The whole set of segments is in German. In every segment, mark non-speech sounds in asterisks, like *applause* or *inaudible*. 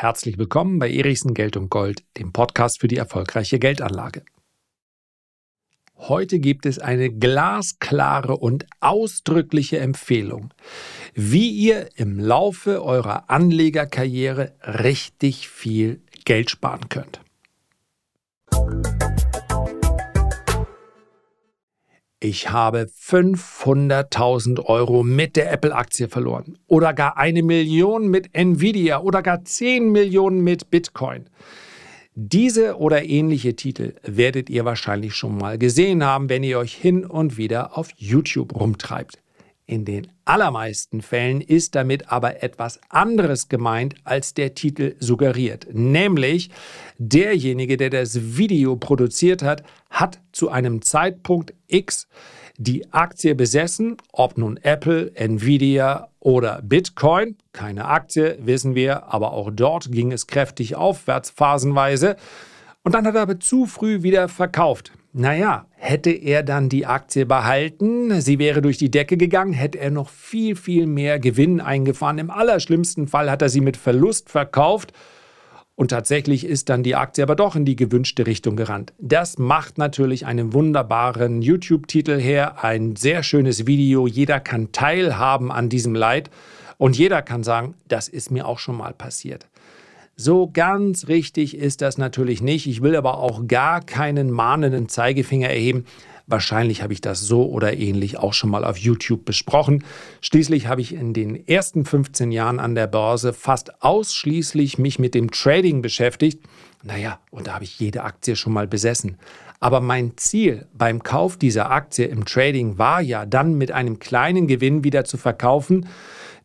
Herzlich willkommen bei Erichsen Geld und Gold, dem Podcast für die erfolgreiche Geldanlage. Heute gibt es eine glasklare und ausdrückliche Empfehlung, wie ihr im Laufe eurer Anlegerkarriere richtig viel Geld sparen könnt. Ich habe 500.000 Euro mit der Apple-Aktie verloren oder gar eine Million mit Nvidia oder gar 10 Millionen mit Bitcoin. Diese oder ähnliche Titel werdet ihr wahrscheinlich schon mal gesehen haben, wenn ihr euch hin und wieder auf YouTube rumtreibt. In den allermeisten Fällen ist damit aber etwas anderes gemeint, als der Titel suggeriert. Nämlich, derjenige, der das Video produziert hat, hat zu einem Zeitpunkt X die Aktie besessen, ob nun Apple, Nvidia oder Bitcoin. Keine Aktie, wissen wir, aber auch dort ging es kräftig aufwärts phasenweise. Und dann hat er aber zu früh wieder verkauft. Naja, hätte er dann die Aktie behalten, sie wäre durch die Decke gegangen, hätte er noch viel, viel mehr Gewinn eingefahren. Im allerschlimmsten Fall hat er sie mit Verlust verkauft und tatsächlich ist dann die Aktie aber doch in die gewünschte Richtung gerannt. Das macht natürlich einen wunderbaren YouTube-Titel her, ein sehr schönes Video. Jeder kann teilhaben an diesem Leid und jeder kann sagen, das ist mir auch schon mal passiert. So ganz richtig ist das natürlich nicht. Ich will aber auch gar keinen mahnenden Zeigefinger erheben. Wahrscheinlich habe ich das so oder ähnlich auch schon mal auf YouTube besprochen. Schließlich habe ich in den ersten 15 Jahren an der Börse fast ausschließlich mich mit dem Trading beschäftigt. Naja, und da habe ich jede Aktie schon mal besessen. Aber mein Ziel beim Kauf dieser Aktie im Trading war ja dann mit einem kleinen Gewinn wieder zu verkaufen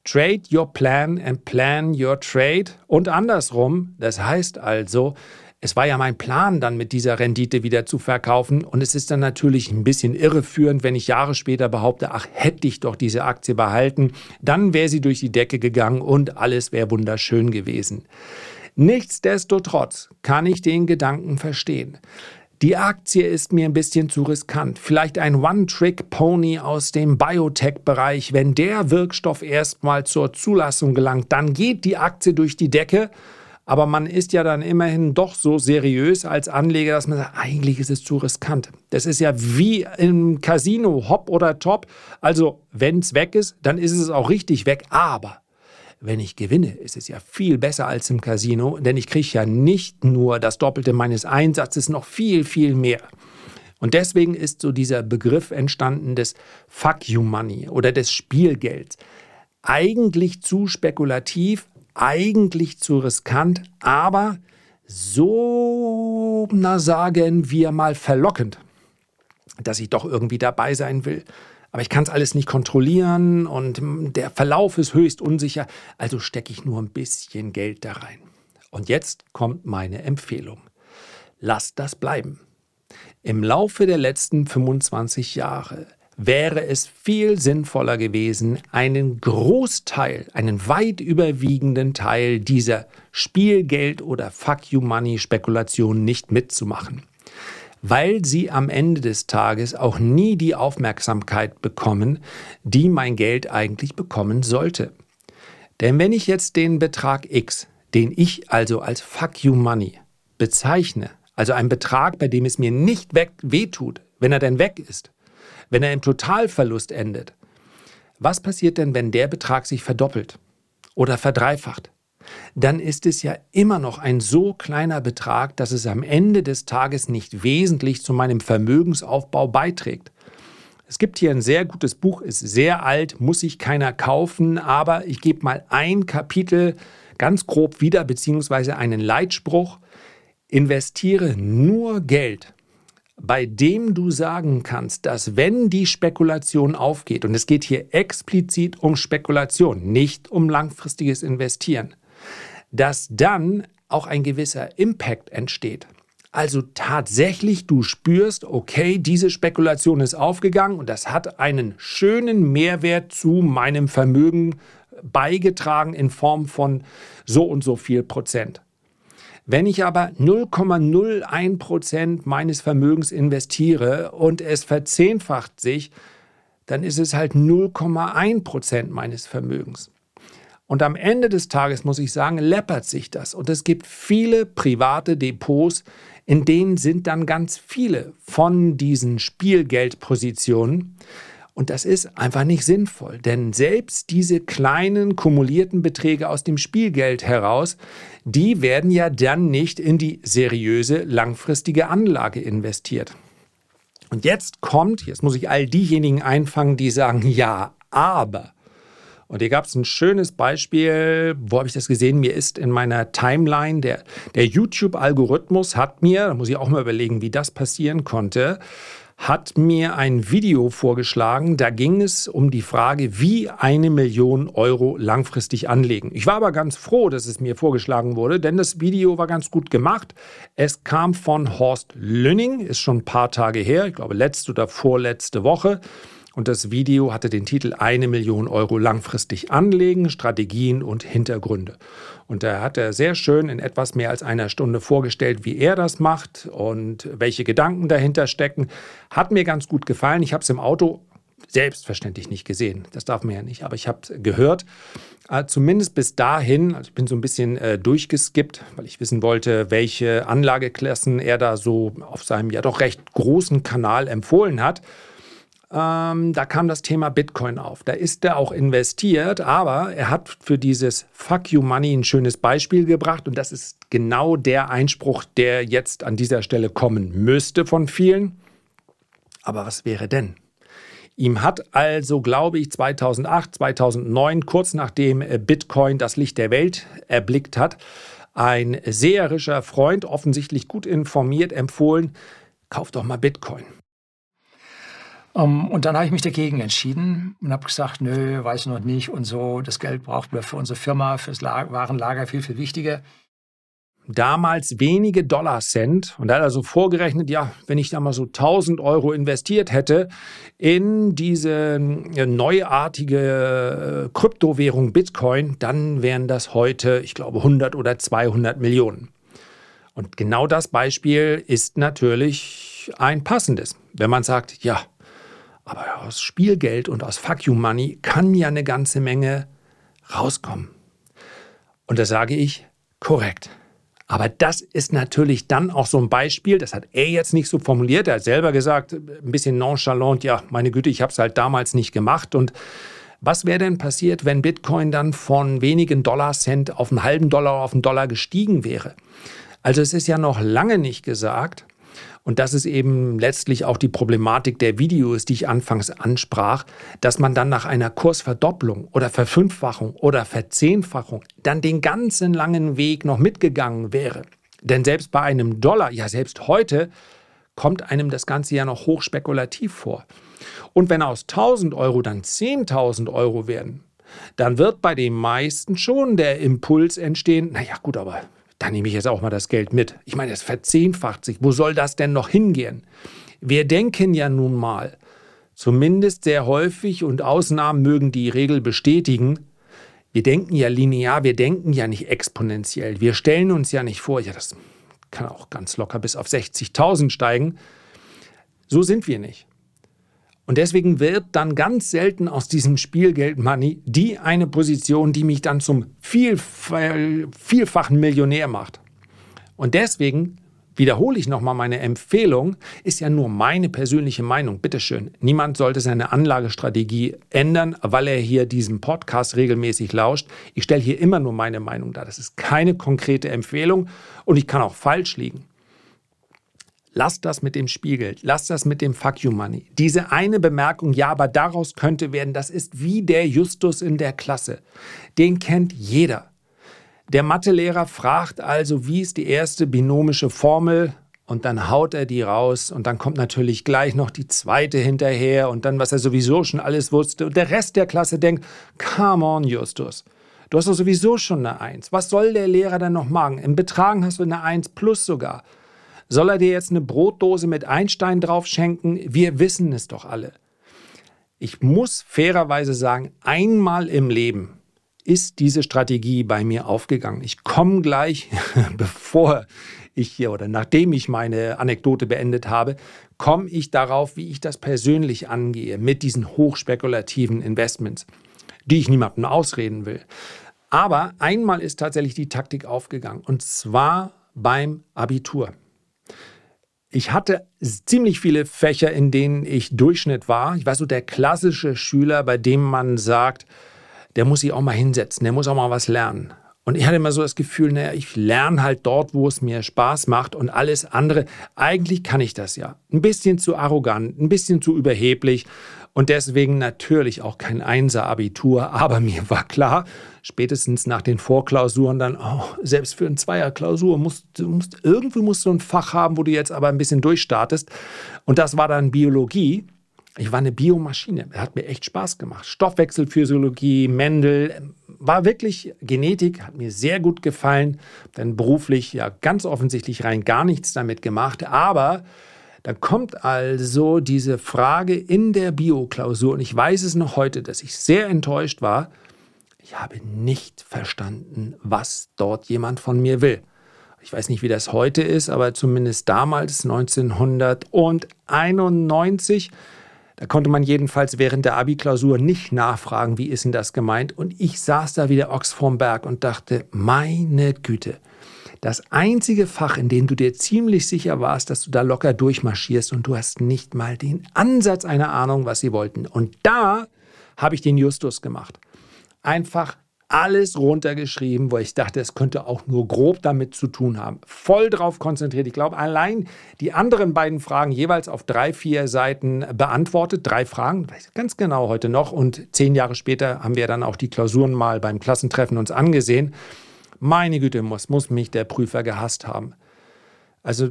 Trade your plan and plan your trade und andersrum. Das heißt also, es war ja mein Plan, dann mit dieser Rendite wieder zu verkaufen. Und es ist dann natürlich ein bisschen irreführend, wenn ich Jahre später behaupte, ach, hätte ich doch diese Aktie behalten, dann wäre sie durch die Decke gegangen und alles wäre wunderschön gewesen. Nichtsdestotrotz kann ich den Gedanken verstehen. Die Aktie ist mir ein bisschen zu riskant. Vielleicht ein One-Trick-Pony aus dem Biotech-Bereich. Wenn der Wirkstoff erstmal zur Zulassung gelangt, dann geht die Aktie durch die Decke. Aber man ist ja dann immerhin doch so seriös als Anleger, dass man sagt, eigentlich ist es zu riskant. Das ist ja wie im Casino, hopp oder top. Also, wenn es weg ist, dann ist es auch richtig weg. Aber wenn ich gewinne, ist es ja viel besser als im Casino, denn ich kriege ja nicht nur das Doppelte meines Einsatzes, noch viel, viel mehr. Und deswegen ist so dieser Begriff entstanden des Fuck You Money oder des Spielgelds. Eigentlich zu spekulativ, eigentlich zu riskant, aber so, na sagen wir mal, verlockend, dass ich doch irgendwie dabei sein will aber ich kann es alles nicht kontrollieren und der Verlauf ist höchst unsicher, also stecke ich nur ein bisschen Geld da rein. Und jetzt kommt meine Empfehlung. Lasst das bleiben. Im Laufe der letzten 25 Jahre wäre es viel sinnvoller gewesen, einen Großteil, einen weit überwiegenden Teil dieser Spielgeld- oder Fuck-You-Money-Spekulation nicht mitzumachen weil sie am Ende des Tages auch nie die Aufmerksamkeit bekommen, die mein Geld eigentlich bekommen sollte. Denn wenn ich jetzt den Betrag X, den ich also als Fuck You Money bezeichne, also ein Betrag, bei dem es mir nicht weg wehtut, wenn er denn weg ist, wenn er im Totalverlust endet, was passiert denn, wenn der Betrag sich verdoppelt oder verdreifacht? Dann ist es ja immer noch ein so kleiner Betrag, dass es am Ende des Tages nicht wesentlich zu meinem Vermögensaufbau beiträgt. Es gibt hier ein sehr gutes Buch, ist sehr alt, muss sich keiner kaufen, aber ich gebe mal ein Kapitel ganz grob wieder, beziehungsweise einen Leitspruch. Investiere nur Geld, bei dem du sagen kannst, dass wenn die Spekulation aufgeht, und es geht hier explizit um Spekulation, nicht um langfristiges Investieren, dass dann auch ein gewisser Impact entsteht. Also tatsächlich, du spürst, okay, diese Spekulation ist aufgegangen und das hat einen schönen Mehrwert zu meinem Vermögen beigetragen in Form von so und so viel Prozent. Wenn ich aber 0,01 Prozent meines Vermögens investiere und es verzehnfacht sich, dann ist es halt 0,1 Prozent meines Vermögens. Und am Ende des Tages muss ich sagen, läppert sich das. Und es gibt viele private Depots, in denen sind dann ganz viele von diesen Spielgeldpositionen. Und das ist einfach nicht sinnvoll, denn selbst diese kleinen kumulierten Beträge aus dem Spielgeld heraus, die werden ja dann nicht in die seriöse langfristige Anlage investiert. Und jetzt kommt, jetzt muss ich all diejenigen einfangen, die sagen, ja, aber. Und hier gab es ein schönes Beispiel, wo habe ich das gesehen? Mir ist in meiner Timeline, der, der YouTube-Algorithmus hat mir, da muss ich auch mal überlegen, wie das passieren konnte, hat mir ein Video vorgeschlagen. Da ging es um die Frage, wie eine Million Euro langfristig anlegen. Ich war aber ganz froh, dass es mir vorgeschlagen wurde, denn das Video war ganz gut gemacht. Es kam von Horst Lünning, ist schon ein paar Tage her, ich glaube letzte oder vorletzte Woche. Und das Video hatte den Titel Eine Million Euro langfristig anlegen, Strategien und Hintergründe. Und da hat er sehr schön in etwas mehr als einer Stunde vorgestellt, wie er das macht und welche Gedanken dahinter stecken. Hat mir ganz gut gefallen. Ich habe es im Auto selbstverständlich nicht gesehen. Das darf man ja nicht. Aber ich habe gehört, äh, zumindest bis dahin, also ich bin so ein bisschen äh, durchgeskippt, weil ich wissen wollte, welche Anlageklassen er da so auf seinem ja doch recht großen Kanal empfohlen hat. Ähm, da kam das Thema Bitcoin auf. Da ist er auch investiert, aber er hat für dieses Fuck You Money ein schönes Beispiel gebracht und das ist genau der Einspruch, der jetzt an dieser Stelle kommen müsste von vielen. Aber was wäre denn? Ihm hat also, glaube ich, 2008, 2009, kurz nachdem Bitcoin das Licht der Welt erblickt hat, ein seherischer Freund, offensichtlich gut informiert, empfohlen, kauf doch mal Bitcoin. Um, ähm, und dann habe ich mich dagegen entschieden und habe gesagt, nö, weiß noch nicht und so, das Geld braucht wir für unsere Firma, fürs Warenlager viel, viel wichtiger. Damals wenige Dollar Cent und er hat also vorgerechnet, ja, wenn ich da mal so 1000 Euro investiert hätte in diese äh, neuartige äh, Kryptowährung Bitcoin, dann wären das heute, ich glaube, 100 oder 200 Millionen. Und genau das Beispiel ist natürlich ein passendes. Wenn man sagt, ja, aber aus Spielgeld und aus Fuck You Money kann ja eine ganze Menge rauskommen. Und da sage ich, korrekt. Aber das ist natürlich dann auch so ein Beispiel, das hat er jetzt nicht so formuliert, er hat selber gesagt, ein bisschen nonchalant, ja, meine Güte, ich habe es halt damals nicht gemacht. Und was wäre denn passiert, wenn Bitcoin dann von wenigen Dollar Cent auf einen halben Dollar auf einen Dollar gestiegen wäre? Also es ist ja noch lange nicht gesagt, und das ist eben letztlich auch die Problematik der Videos, die ich anfangs ansprach, dass man dann nach einer Kursverdopplung oder Verfünffachung oder Verzehnfachung dann den ganzen langen Weg noch mitgegangen wäre. Denn selbst bei einem Dollar, ja selbst heute, kommt einem das Ganze ja noch hochspekulativ vor. Und wenn aus 1000 Euro dann 10.000 Euro werden, dann wird bei den meisten schon der Impuls entstehen, naja gut, aber da nehme ich jetzt auch mal das Geld mit. Ich meine, es verzehnfacht sich. Wo soll das denn noch hingehen? Wir denken ja nun mal, zumindest sehr häufig und Ausnahmen mögen die Regel bestätigen, wir denken ja linear, wir denken ja nicht exponentiell. Wir stellen uns ja nicht vor, ja, das kann auch ganz locker bis auf 60.000 steigen. So sind wir nicht. Und deswegen wird dann ganz selten aus diesem Spielgeld Money die eine Position, die mich dann zum vielfachen Millionär macht. Und deswegen wiederhole ich nochmal meine Empfehlung, ist ja nur meine persönliche Meinung. Bitteschön, niemand sollte seine Anlagestrategie ändern, weil er hier diesen Podcast regelmäßig lauscht. Ich stelle hier immer nur meine Meinung dar. Das ist keine konkrete Empfehlung und ich kann auch falsch liegen. Lass das mit dem Spiegel, lass das mit dem Fuck You Money. Diese eine Bemerkung, ja, aber daraus könnte werden, das ist wie der Justus in der Klasse. Den kennt jeder. Der Mathelehrer fragt also, wie ist die erste binomische Formel? Und dann haut er die raus und dann kommt natürlich gleich noch die zweite hinterher und dann, was er sowieso schon alles wusste. Und der Rest der Klasse denkt, come on, Justus. Du hast doch sowieso schon eine Eins. Was soll der Lehrer dann noch machen? Im Betragen hast du eine Eins plus sogar. Soll er dir jetzt eine Brotdose mit Einstein drauf schenken? Wir wissen es doch alle. Ich muss fairerweise sagen, einmal im Leben ist diese Strategie bei mir aufgegangen. Ich komme gleich, *laughs* bevor ich hier oder nachdem ich meine Anekdote beendet habe, komme ich darauf, wie ich das persönlich angehe mit diesen hochspekulativen Investments, die ich niemandem ausreden will. Aber einmal ist tatsächlich die Taktik aufgegangen und zwar beim Abitur. Ich hatte ziemlich viele Fächer, in denen ich Durchschnitt war. Ich war so der klassische Schüler, bei dem man sagt, der muss sich auch mal hinsetzen, der muss auch mal was lernen. Und ich hatte immer so das Gefühl, naja, ich lerne halt dort, wo es mir Spaß macht und alles andere. Eigentlich kann ich das ja. Ein bisschen zu arrogant, ein bisschen zu überheblich und deswegen natürlich auch kein Einser-Abitur. Aber mir war klar, spätestens nach den Vorklausuren dann, oh, selbst für eine Zweierklausur musst musst, irgendwie musst du ein Fach haben, wo du jetzt aber ein bisschen durchstartest. Und das war dann Biologie. Ich war eine Biomaschine. Hat mir echt Spaß gemacht. Stoffwechselphysiologie, Mendel, war wirklich Genetik, hat mir sehr gut gefallen. Dann beruflich ja ganz offensichtlich rein gar nichts damit gemacht. Aber da kommt also diese Frage in der Bioklausur. Und ich weiß es noch heute, dass ich sehr enttäuscht war. Ich habe nicht verstanden, was dort jemand von mir will. Ich weiß nicht, wie das heute ist, aber zumindest damals, 1991, da konnte man jedenfalls während der Abi-Klausur nicht nachfragen, wie ist denn das gemeint. Und ich saß da wie der Ochs vorm Berg und dachte, meine Güte, das einzige Fach, in dem du dir ziemlich sicher warst, dass du da locker durchmarschierst und du hast nicht mal den Ansatz einer Ahnung, was sie wollten. Und da habe ich den Justus gemacht. Einfach alles runtergeschrieben, wo ich dachte, es könnte auch nur grob damit zu tun haben. Voll drauf konzentriert. Ich glaube, allein die anderen beiden Fragen jeweils auf drei, vier Seiten beantwortet. Drei Fragen, ganz genau heute noch. Und zehn Jahre später haben wir dann auch die Klausuren mal beim Klassentreffen uns angesehen. Meine Güte, muss, muss mich der Prüfer gehasst haben. Also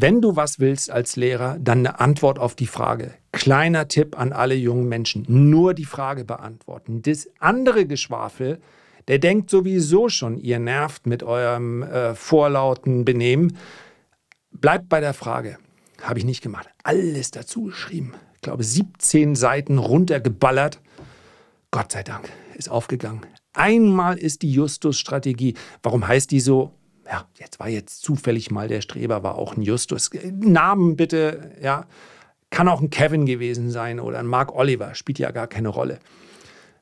wenn du was willst als Lehrer, dann eine Antwort auf die Frage. Kleiner Tipp an alle jungen Menschen, nur die Frage beantworten. Das andere Geschwafel, der denkt sowieso schon, ihr nervt mit eurem äh, vorlauten Benehmen. Bleibt bei der Frage. Habe ich nicht gemacht. Alles dazu geschrieben. Ich glaube, 17 Seiten runtergeballert. Gott sei Dank ist aufgegangen. Einmal ist die Justus-Strategie. Warum heißt die so? Ja, jetzt war jetzt zufällig mal der Streber, war auch ein Justus. Namen bitte, ja. Kann auch ein Kevin gewesen sein oder ein Mark Oliver, spielt ja gar keine Rolle.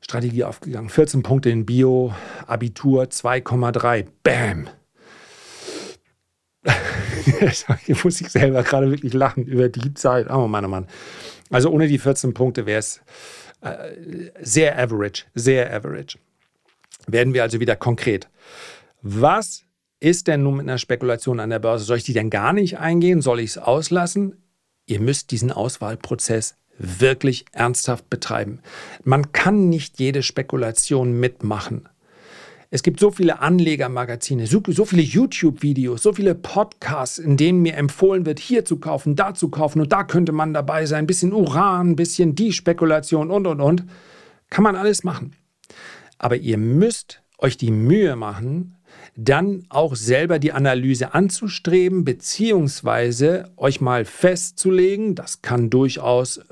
Strategie aufgegangen. 14 Punkte in Bio, Abitur 2,3. Bam! *laughs* Hier muss ich selber gerade wirklich lachen über die Zeit. Oh Mann, oh Mann. Also ohne die 14 Punkte wäre es äh, sehr average, sehr average. Werden wir also wieder konkret. Was ist denn nun mit einer Spekulation an der Börse? Soll ich die denn gar nicht eingehen? Soll ich es auslassen? Ihr müsst diesen Auswahlprozess wirklich ernsthaft betreiben. Man kann nicht jede Spekulation mitmachen. Es gibt so viele Anlegermagazine, so, so viele YouTube-Videos, so viele Podcasts, in denen mir empfohlen wird, hier zu kaufen, da zu kaufen und da könnte man dabei sein. Ein bisschen Uran, ein bisschen die Spekulation und, und, und. Kann man alles machen. Aber ihr müsst euch die Mühe machen, dann auch selber die Analyse anzustreben, beziehungsweise euch mal festzulegen, das kann durchaus äh,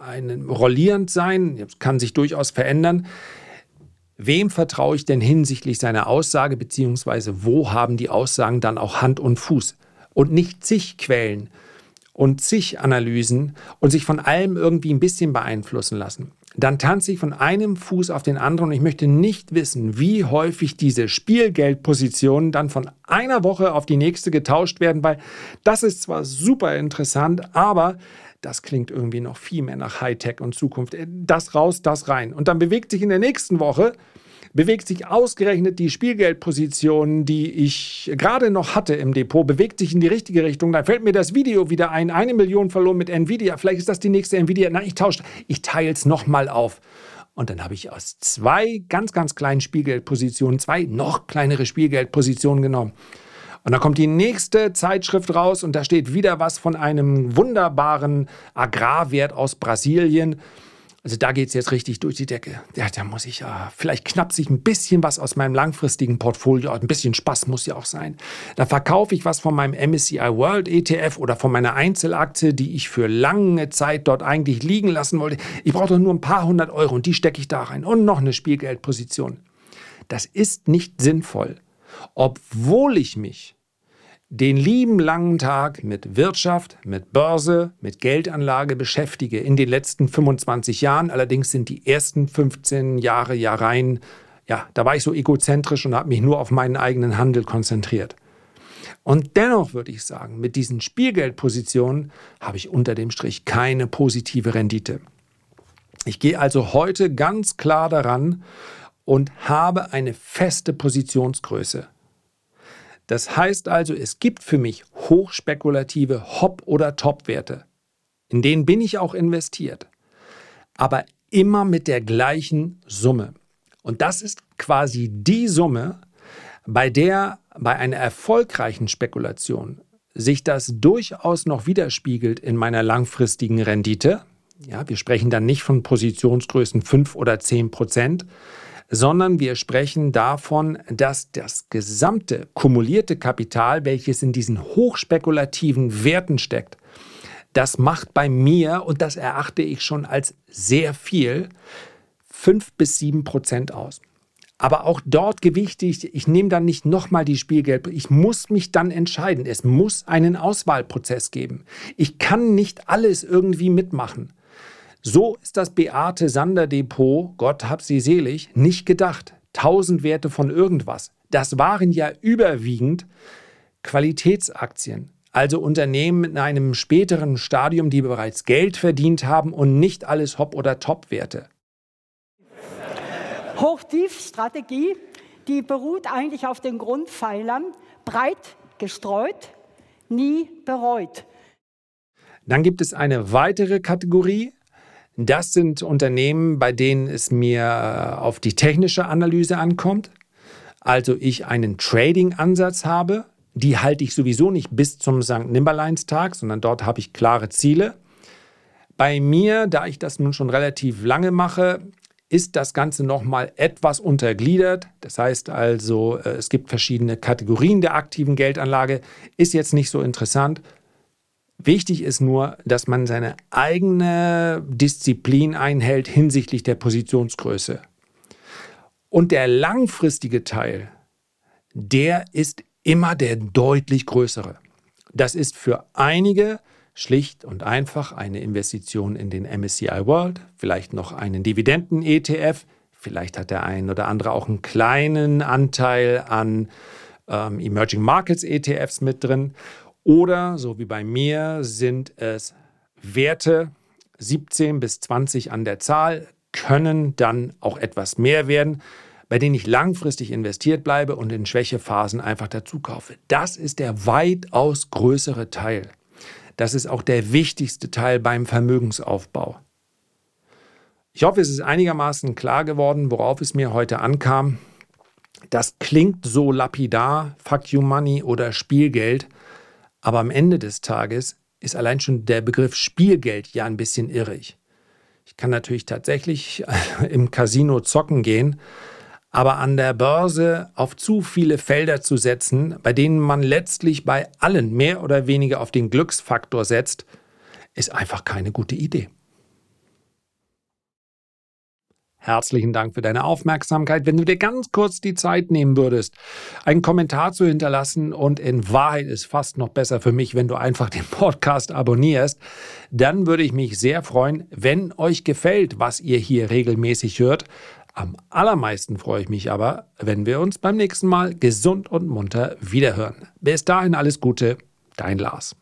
ein rollierend sein, kann sich durchaus verändern. Wem vertraue ich denn hinsichtlich seiner Aussage, beziehungsweise wo haben die Aussagen dann auch Hand und Fuß? Und nicht zig Quellen und zig Analysen und sich von allem irgendwie ein bisschen beeinflussen lassen dann tanze ich von einem Fuß auf den anderen und ich möchte nicht wissen, wie häufig diese Spielgeldpositionen dann von einer Woche auf die nächste getauscht werden, weil das ist zwar super interessant, aber das klingt irgendwie noch viel mehr nach Hightech und Zukunft. Das raus, das rein. Und dann bewegt sich in der nächsten Woche bewegt sich ausgerechnet die Spielgeldposition, die ich gerade noch hatte im Depot, bewegt sich in die richtige Richtung. Dann fällt mir das Video wieder ein. Eine Million verloren mit Nvidia. Vielleicht ist das die nächste Nvidia. Nein, ich tausche. Ich teile es nochmal auf. Und dann habe ich aus zwei ganz, ganz kleinen Spielgeldpositionen zwei noch kleinere Spielgeldpositionen genommen. Und dann kommt die nächste Zeitschrift raus und da steht wieder was von einem wunderbaren Agrarwert aus Brasilien. Also da geht es jetzt richtig durch die Decke. Ja, da muss ich ja, vielleicht knappt sich ein bisschen was aus meinem langfristigen Portfolio. Ein bisschen Spaß muss ja auch sein. Da verkaufe ich was von meinem MSCI World ETF oder von meiner Einzelaktie, die ich für lange Zeit dort eigentlich liegen lassen wollte. Ich brauche doch nur ein paar hundert Euro und die stecke ich da rein. Und noch eine Spielgeldposition. Das ist nicht sinnvoll. Obwohl ich mich den lieben langen Tag mit Wirtschaft, mit Börse, mit Geldanlage beschäftige in den letzten 25 Jahren. Allerdings sind die ersten 15 Jahre ja rein ja, da war ich so egozentrisch und habe mich nur auf meinen eigenen Handel konzentriert. Und dennoch würde ich sagen, mit diesen Spielgeldpositionen habe ich unter dem Strich keine positive Rendite. Ich gehe also heute ganz klar daran und habe eine feste Positionsgröße. Das heißt also, es gibt für mich hochspekulative Hop- oder Top-Werte. In denen bin ich auch investiert. Aber immer mit der gleichen Summe. Und das ist quasi die Summe, bei der bei einer erfolgreichen Spekulation sich das durchaus noch widerspiegelt in meiner langfristigen Rendite. Ja, wir sprechen dann nicht von Positionsgrößen 5 oder 10 Prozent, sondern wir sprechen davon, dass das gesamte kumulierte Kapital, welches in diesen hochspekulativen Werten steckt, das macht bei mir, und das erachte ich schon als sehr viel, 5 bis 7 Prozent aus. Aber auch dort gewichtig, ich nehme dann nicht nochmal die Spielgeld. Ich muss mich dann entscheiden. Es muss einen Auswahlprozess geben. Ich kann nicht alles irgendwie mitmachen. So ist das Beate Sander Depot, Gott hab sie selig, nicht gedacht. Tausend Werte von irgendwas. Das waren ja überwiegend Qualitätsaktien. Also Unternehmen in einem späteren Stadium, die bereits Geld verdient haben und nicht alles Hop- oder Top-Werte. Hoch-Tief-Strategie, die beruht eigentlich auf den Grundpfeilern breit gestreut, nie bereut. Dann gibt es eine weitere Kategorie. Das sind Unternehmen, bei denen es mir äh, auf die technische Analyse ankommt. Also ich einen Trading-Ansatz habe. Die halte ich sowieso nicht bis zum St. Nimmerleins-Tag, sondern dort habe ich klare Ziele. Bei mir, da ich das nun schon relativ lange mache, ist das Ganze nochmal etwas untergliedert. Das heißt also, äh, es gibt verschiedene Kategorien der aktiven Geldanlage. Ist jetzt nicht so interessant. Wichtig ist nur, dass man seine eigene Disziplin einhält hinsichtlich der Positionsgröße. Und der langfristige Teil, der ist immer der deutlich größere. Das ist für einige schlicht und einfach eine Investition in den MSCI World, vielleicht noch einen Dividenden-ETF, vielleicht hat der ein oder andere auch einen kleinen Anteil an ähm, Emerging Markets ETFs mit drin. Oder, so wie bei mir, sind es Werte 17 bis 20 an der Zahl, können dann auch etwas mehr werden, bei denen ich langfristig investiert bleibe und in Schwächephasen einfach dazu kaufe. Das ist der weitaus größere Teil. Das ist auch der wichtigste Teil beim Vermögensaufbau. Ich hoffe, es ist einigermaßen klar geworden, worauf es mir heute ankam. Das klingt so lapidar, Fuck You Money oder Spielgeld, aber am Ende des Tages ist allein schon der Begriff Spielgeld ja ein bisschen irrig. Ich kann natürlich tatsächlich im Casino zocken gehen, aber an der Börse auf zu viele Felder zu setzen, bei denen man letztlich bei allen mehr oder weniger auf den Glücksfaktor setzt, ist einfach keine gute Idee. Herzlichen Dank für deine Aufmerksamkeit. Wenn du dir ganz kurz die Zeit nehmen würdest, einen Kommentar zu hinterlassen und in Wahrheit ist fast noch besser für mich, wenn du einfach den Podcast abonnierst, dann würde ich mich sehr freuen, wenn euch gefällt, was ihr hier regelmäßig hört. Am allermeisten freue ich mich aber, wenn wir uns beim nächsten Mal gesund und munter wiederhören. Bis dahin alles Gute, dein Lars.